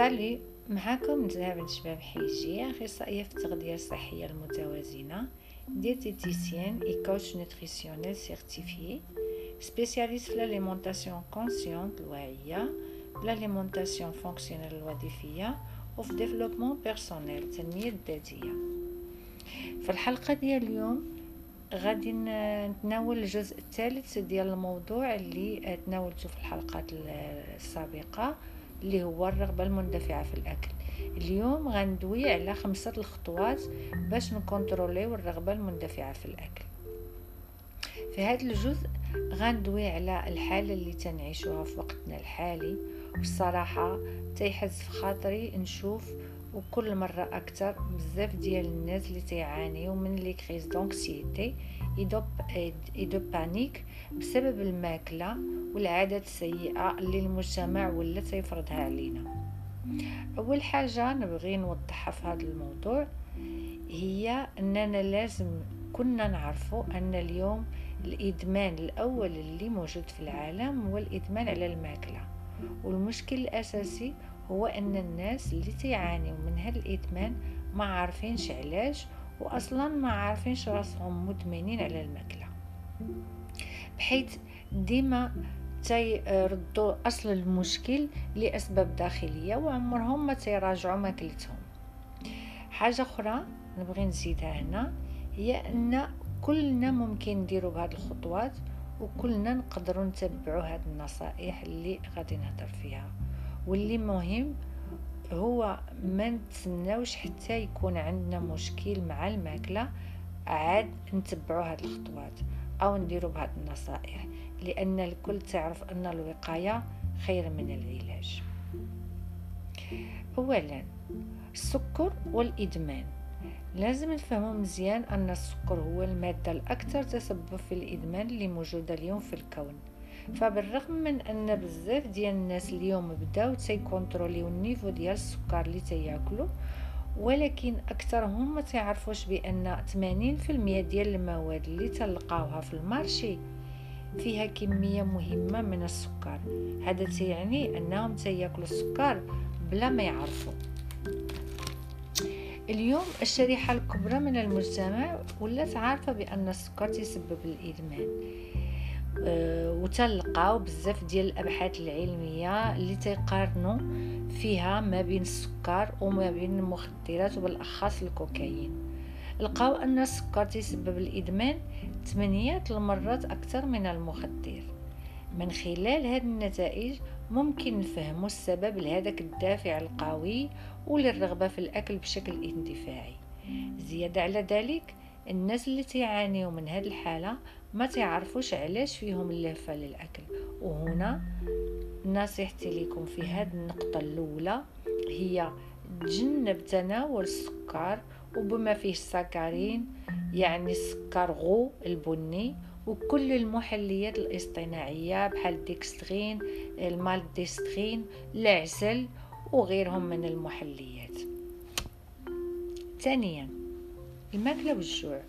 Salut معاكم زهرة شباب حيجي أخصائية في التغذية الصحية المتوازنة. diététicienne et coach nutritionnel certifiée spécialiste في l'alimentation consciente الواعية l'alimentation fonctionnelle الوظيفية وفي développement personnel التنمية الذاتية في الحلقة ديال اليوم غادي نتناول الجزء الثالث ديال الموضوع اللي تناولته في الحلقات السابقة. اللي هو الرغبة المندفعة في الأكل. اليوم غندوي على خمسة الخطوات باش نكونتروليو الرغبة المندفعة في الأكل. في هذا الجزء غندوي على الحالة اللي تنعيشوها في وقتنا الحالي والصراحة تيحز في خاطري نشوف وكل مرة أكثر بزاف ديال الناس اللي تيعانيو من les crises d'anxiété ايدو بانيك بسبب الماكلة والعادات السيئة اللي المجتمع ولا تيفرضها علينا. أول حاجة نبغي نوضحها في هذا الموضوع هي أننا لازم كنا نعرفوا أن اليوم الإدمان الأول اللي موجود في العالم هو الإدمان على الماكلة. والمشكل الأساسي هو أن الناس اللي تيعانيوا من هذا الإدمان ما عارفينش علاش وأصلا ما عارفينش راسهم مدمنين على الماكلة. بحيث ديما تيردوا أصل المشكل لأسباب داخلية وعمرهم ما تيراجعوا ماكلتهم. حاجة أخرى نبغي نزيدها هنا هي أن كلنا ممكن نديروا بهذه الخطوات وكلنا نقدروا نتبعوا هذه النصائح اللي غادي نهضر فيها. واللي مهم هو ما نتسناوش حتى يكون عندنا مشكل مع الماكلة عاد نتبعوا هذه الخطوات أو نديروا بهذه النصائح لأن الكل تعرف أن الوقاية خير من العلاج. اولا السكر والإدمان. لازم نفهموا مزيان أن السكر هو المادة الأكثر تسبب في الإدمان اللي موجودة اليوم في الكون. فبالرغم من أن بزاف ديال الناس اليوم بداو تيكونتروليو ال niveau ديال السكر اللي تياكلوا ولكن اكثرهم ما تعرفوش بأن 80% ديال المواد اللي تلقاوها في ال marché فيها كمية مهمة من السكر. هذا تعني أنهم تياكلوا السكر بلا ما يعرفوا. اليوم الشريحة الكبرى من المجتمع ولات عارفة بأن السكر تسبب الإدمان. وتلقاو بزاف ديال الأبحاث العلمية اللي تيقارنوا فيها ما بين السكر وما بين المخدرات وبالأخص الكوكايين. لقاو أن السكر تسبب الإدمان 8 المرات أكثر من المخدر. من خلال هذه النتائج ممكن نفهموا السبب لهذاك الدافع القوي وللرغبة في الأكل بشكل اندفاعي. زيادة على ذلك الناس اللي تعانيوا من هذه الحالة ما تعرفوش علاش فيهم اللهفه للأكل. وهنا نصيحتي لكم في هذه النقطة الأولى هي تجنب تناول السكر وبما فيه السكرين يعني السكر غو البني وكل المحليات الاصطناعية بحال ال dextrine ال maltodextrine العسل وغيرهم من المحليات. ثانيا الماكلة والجوع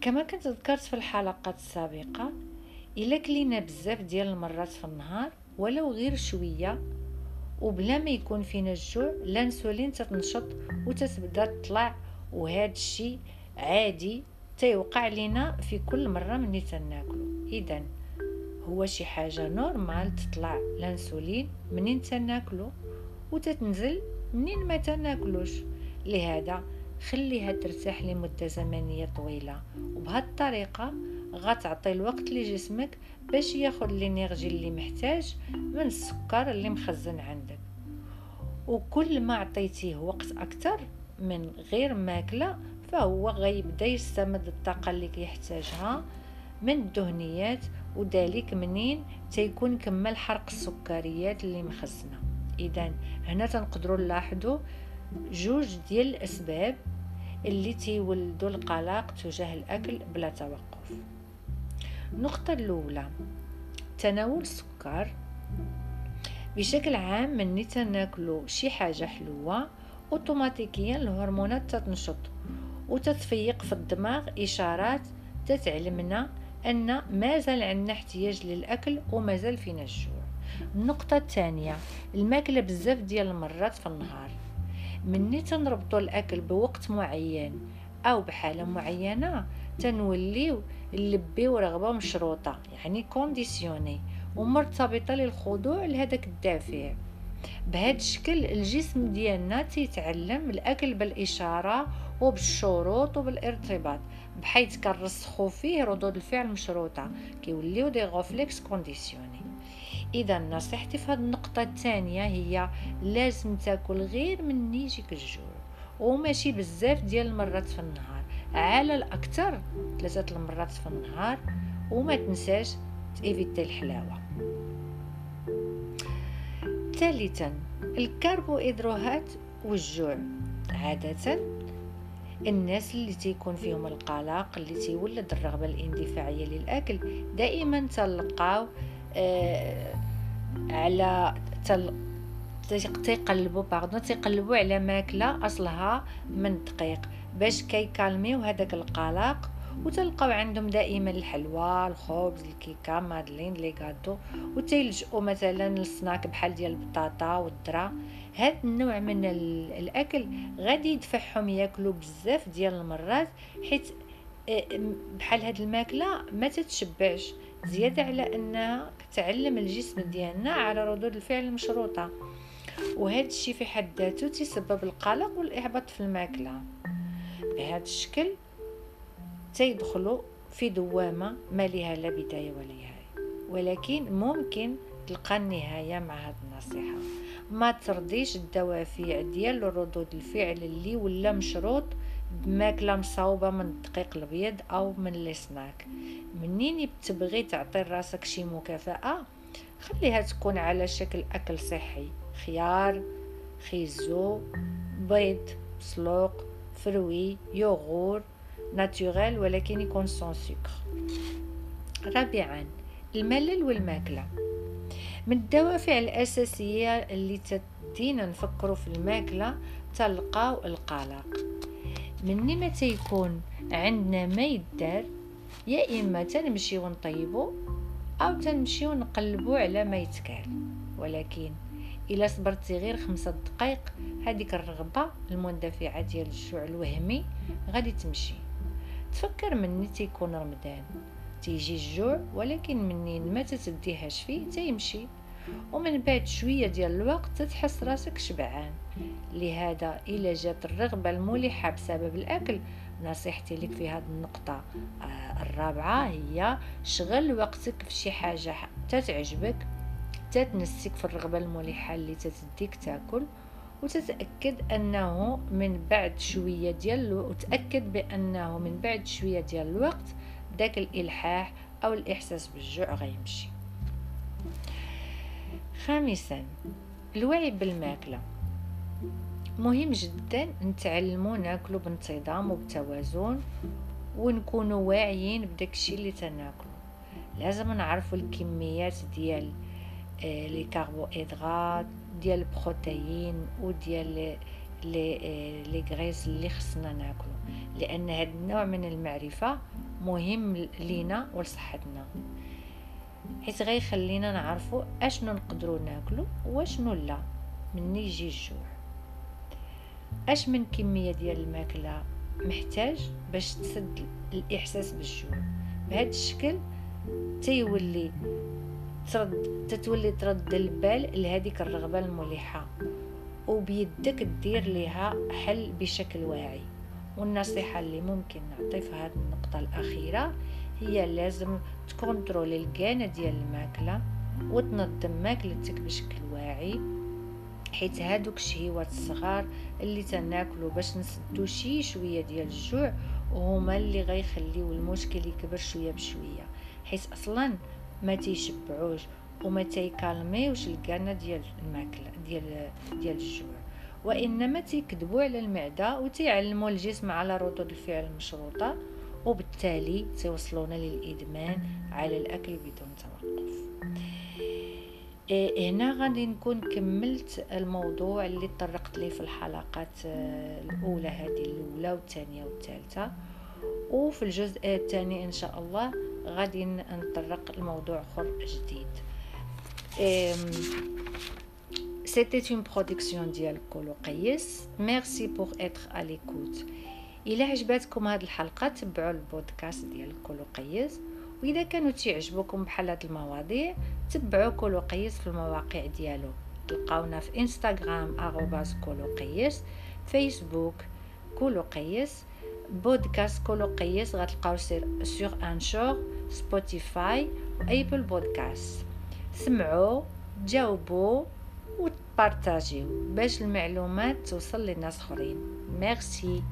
كما كنت ذكرت في الحلقات السابقة إلا كلينا بزاف ديال المرات في النهار ولو غير شوية وبلا ما يكون فينا الجوع الانسولين تتنشط وتتبدا تطلع وهذا الشيء عادي تيوقع لنا في كل مرة ملي تناكلو. إذا هو شي حاجة نورمال تطلع الانسولين منين تناكلو وتتنزل منين ما تناكلوش. لهذا خليها ترتاح لمدة زمنية طويلة. وبهذه الطريقة غتعطي الوقت لجسمك باش ياخد الإنرجي اللي محتاج من السكر اللي مخزن عندك. وكل ما عطيتيه وقت أكثر من غير ماكلة فهو غيبدأ يستمد الطاقة اللي كيحتاجها من الدهنيات وذلك منين؟ تيكون كمل حرق السكريات اللي مخزنة. اذا هنا تنقدروا نلاحظوا جوج ديال الأسباب اللي تيولدوا القلق تجاه الأكل بلا توقف. النقطة الأولى تناول السكر. بشكل عام من تناكلو شي حاجة حلوة اوتوماتيكيا الهرمونات تتنشط وتتفيق في الدماغ إشارات تتعلمنا أن مازال عندنا احتياج للأكل ومازال فينا الجوع النقطة الثانية الماكلة بزاف ديال المرات في النهار. مني تنربطوا الأكل بوقت معين أو بحالة معينة تنوليو نلبيو رغبه مشروطة يعني كونديسيوني ومرتبطة للخضوع لهذاك الدافع. بهذا الشكل الجسم ديالنا تيتعلم الأكل بالإشارة وبالشروط وبالارتباط بحيث كنرسخو فيه ردود الفعل مشروطة كيوليو des réflexes conditionnés. إذا نصيحتي في هذه النقطة الثانية هي لازم تاكل غير من يجيك الجوع وماشي بزاف ديال المرات في النهار على الأكثر ثلاثة المرات في النهار وما تنساش تيفيتي الحلاوة. ثالثا الكربوهيدرات والجوع. عاده الناس اللي تيكون فيهم القلق اللي تيولد الرغبة الاندفاعية للأكل دائما تلقاو آه على تل تيقلبوا pardon تيقلبوا على ماكلة أصلها من الدقيق باش كيكالميو هذاك القلق وتلقاو عندهم دائما الحلوى الخبز الكيكة madeleines les gâteaux وتيلجؤوا مثلا للسناك بحال ديال البطاطا والذره هذا النوع من الأكل غادي يدفعهم ياكلوا بزاف ديال المرات حيت بحال هاد الماكلة ما تتشبعش. زيادة على انها تعلم الجسم ديالنا على ردود الفعل المشروطة. وهذا الشيء في حد ذاته تسبب القلق والإحباط في الماكلة. بهذا الشكل تيدخلوا في دوامة ما لها لا بداية ولا نهاية. ولكن ممكن تلقى النهاية مع هذه النصيحة. ما ترضيش الدوافع ديال ردود الفعل اللي ولا مشروط بماكله مصاوبة من الدقيق الابيض أو من السناك منين تبغي تعطي راسك شي مكافأة؟ خليها تكون على شكل أكل صحي. خيار خيزو بيض سلوق فروي يوغور ناتوريل ولكن يكون سون سكر رابعا الملل والماكلة. من الدوافع الأساسية اللي تدينا نفكروا في الماكلة تلقاو القلق مني ما تيكون عندنا ما يدار يا إما تنمشيو نطيبو أو تنمشيو نقلبو على ما يتكال ولكن إلا صبرتي غير خمسة دقائق هذيك الرغبة المندفعة ديال الجوع الوهمي غادي تمشي. تفكر مني تيكون رمضان. تيجي الجوع ولكن منين ما تتديهاش فيه تيمشي. ومن بعد شوية ديال الوقت تتحس راسك شبعان. لهذا إلا جات الرغبة الملحة بسبب الأكل نصيحتي لك في هذه النقطة آه الرابعة هي شغل وقتك في شي حاجة تتعجبك تتنسك في الرغبة الملحة اللي تتديك تاكل وتتأكد أنه من بعد شوية ديال وتأكد بأنه من بعد شوية ديال الوقت داك الإلحاح أو الإحساس بالجوع غيمشي. خامسا الوعي بالماكلة. مهم جدا نتعلمو ناكلو بانتظام وبتوازن ونكونوا واعيين بداكشي اللي تناكلو لازم نعرفوا الكميات ديال آه، لي كاربوهيدرات ديال البروتين وديال لي آه، لي غريس اللي خصنا ناكلو لأن هذا النوع من المعرفة مهم لينا ولصحتنا. حيت غيخلينا نعرفوا اشنو نقدروا ناكلو واشنو لا. من يجي الجوع. اش من كمية ديال الماكلة محتاج باش تسد الإحساس بالجوع؟ بهذا الشكل تيولي ترد تتولي ترد البال لهذيك الرغبة الملحه وبيدك دير ليها حل بشكل واعي. والنصيحة اللي ممكن نعطي في هذه النقطة الأخيرة هي لازم تكونترولي الكانه ديال الماكلة وتنظم ماكلتك بشكل واعي حيت هادوك الشهيوات الصغار اللي تناكلو باش نسدو شي شوية ديال الجوع وهما اللي غيخليو المشكل يكبر شوية بشوية. حيت أصلا ما تيشبعوش وما تيكالميوش الكانه ديال الماكلة ديال ديال الجوع. وإنما تيكذبوا على المعدة وتيعلموا الجسم على ردود الفعل المشروطة وبالتالي سيوصلون للإدمان على الأكل بدون توقف. إيه، هنا غادي نكون كملت الموضوع اللي طرقت ليه في الحلقات آه، الأولى هذه الأولى والثانية والثالثة. وفي الجزء الثاني إن شاء الله غادي نطرق الموضوع آخر جديد. C'était une production كولو قيس merci pour être à l'écoute الا عجباتكم هاد الحلقة تبعوا البودكاست ديال كولو قيس وإذا كانوا تعجبوكم بحال هاد المواضيع تبعوا كولو قيس في المواقع ديالو. تلقاونا في انستغرام arobase كولو قيس فيسبوك كولو قيس بودكاست كولو قيس غتلقاو sur Anchor Spotify و Apple Podcast سمعوا جاوبوا وتبارطاجيو باش المعلومات توصل للناس اخرين ميرسي.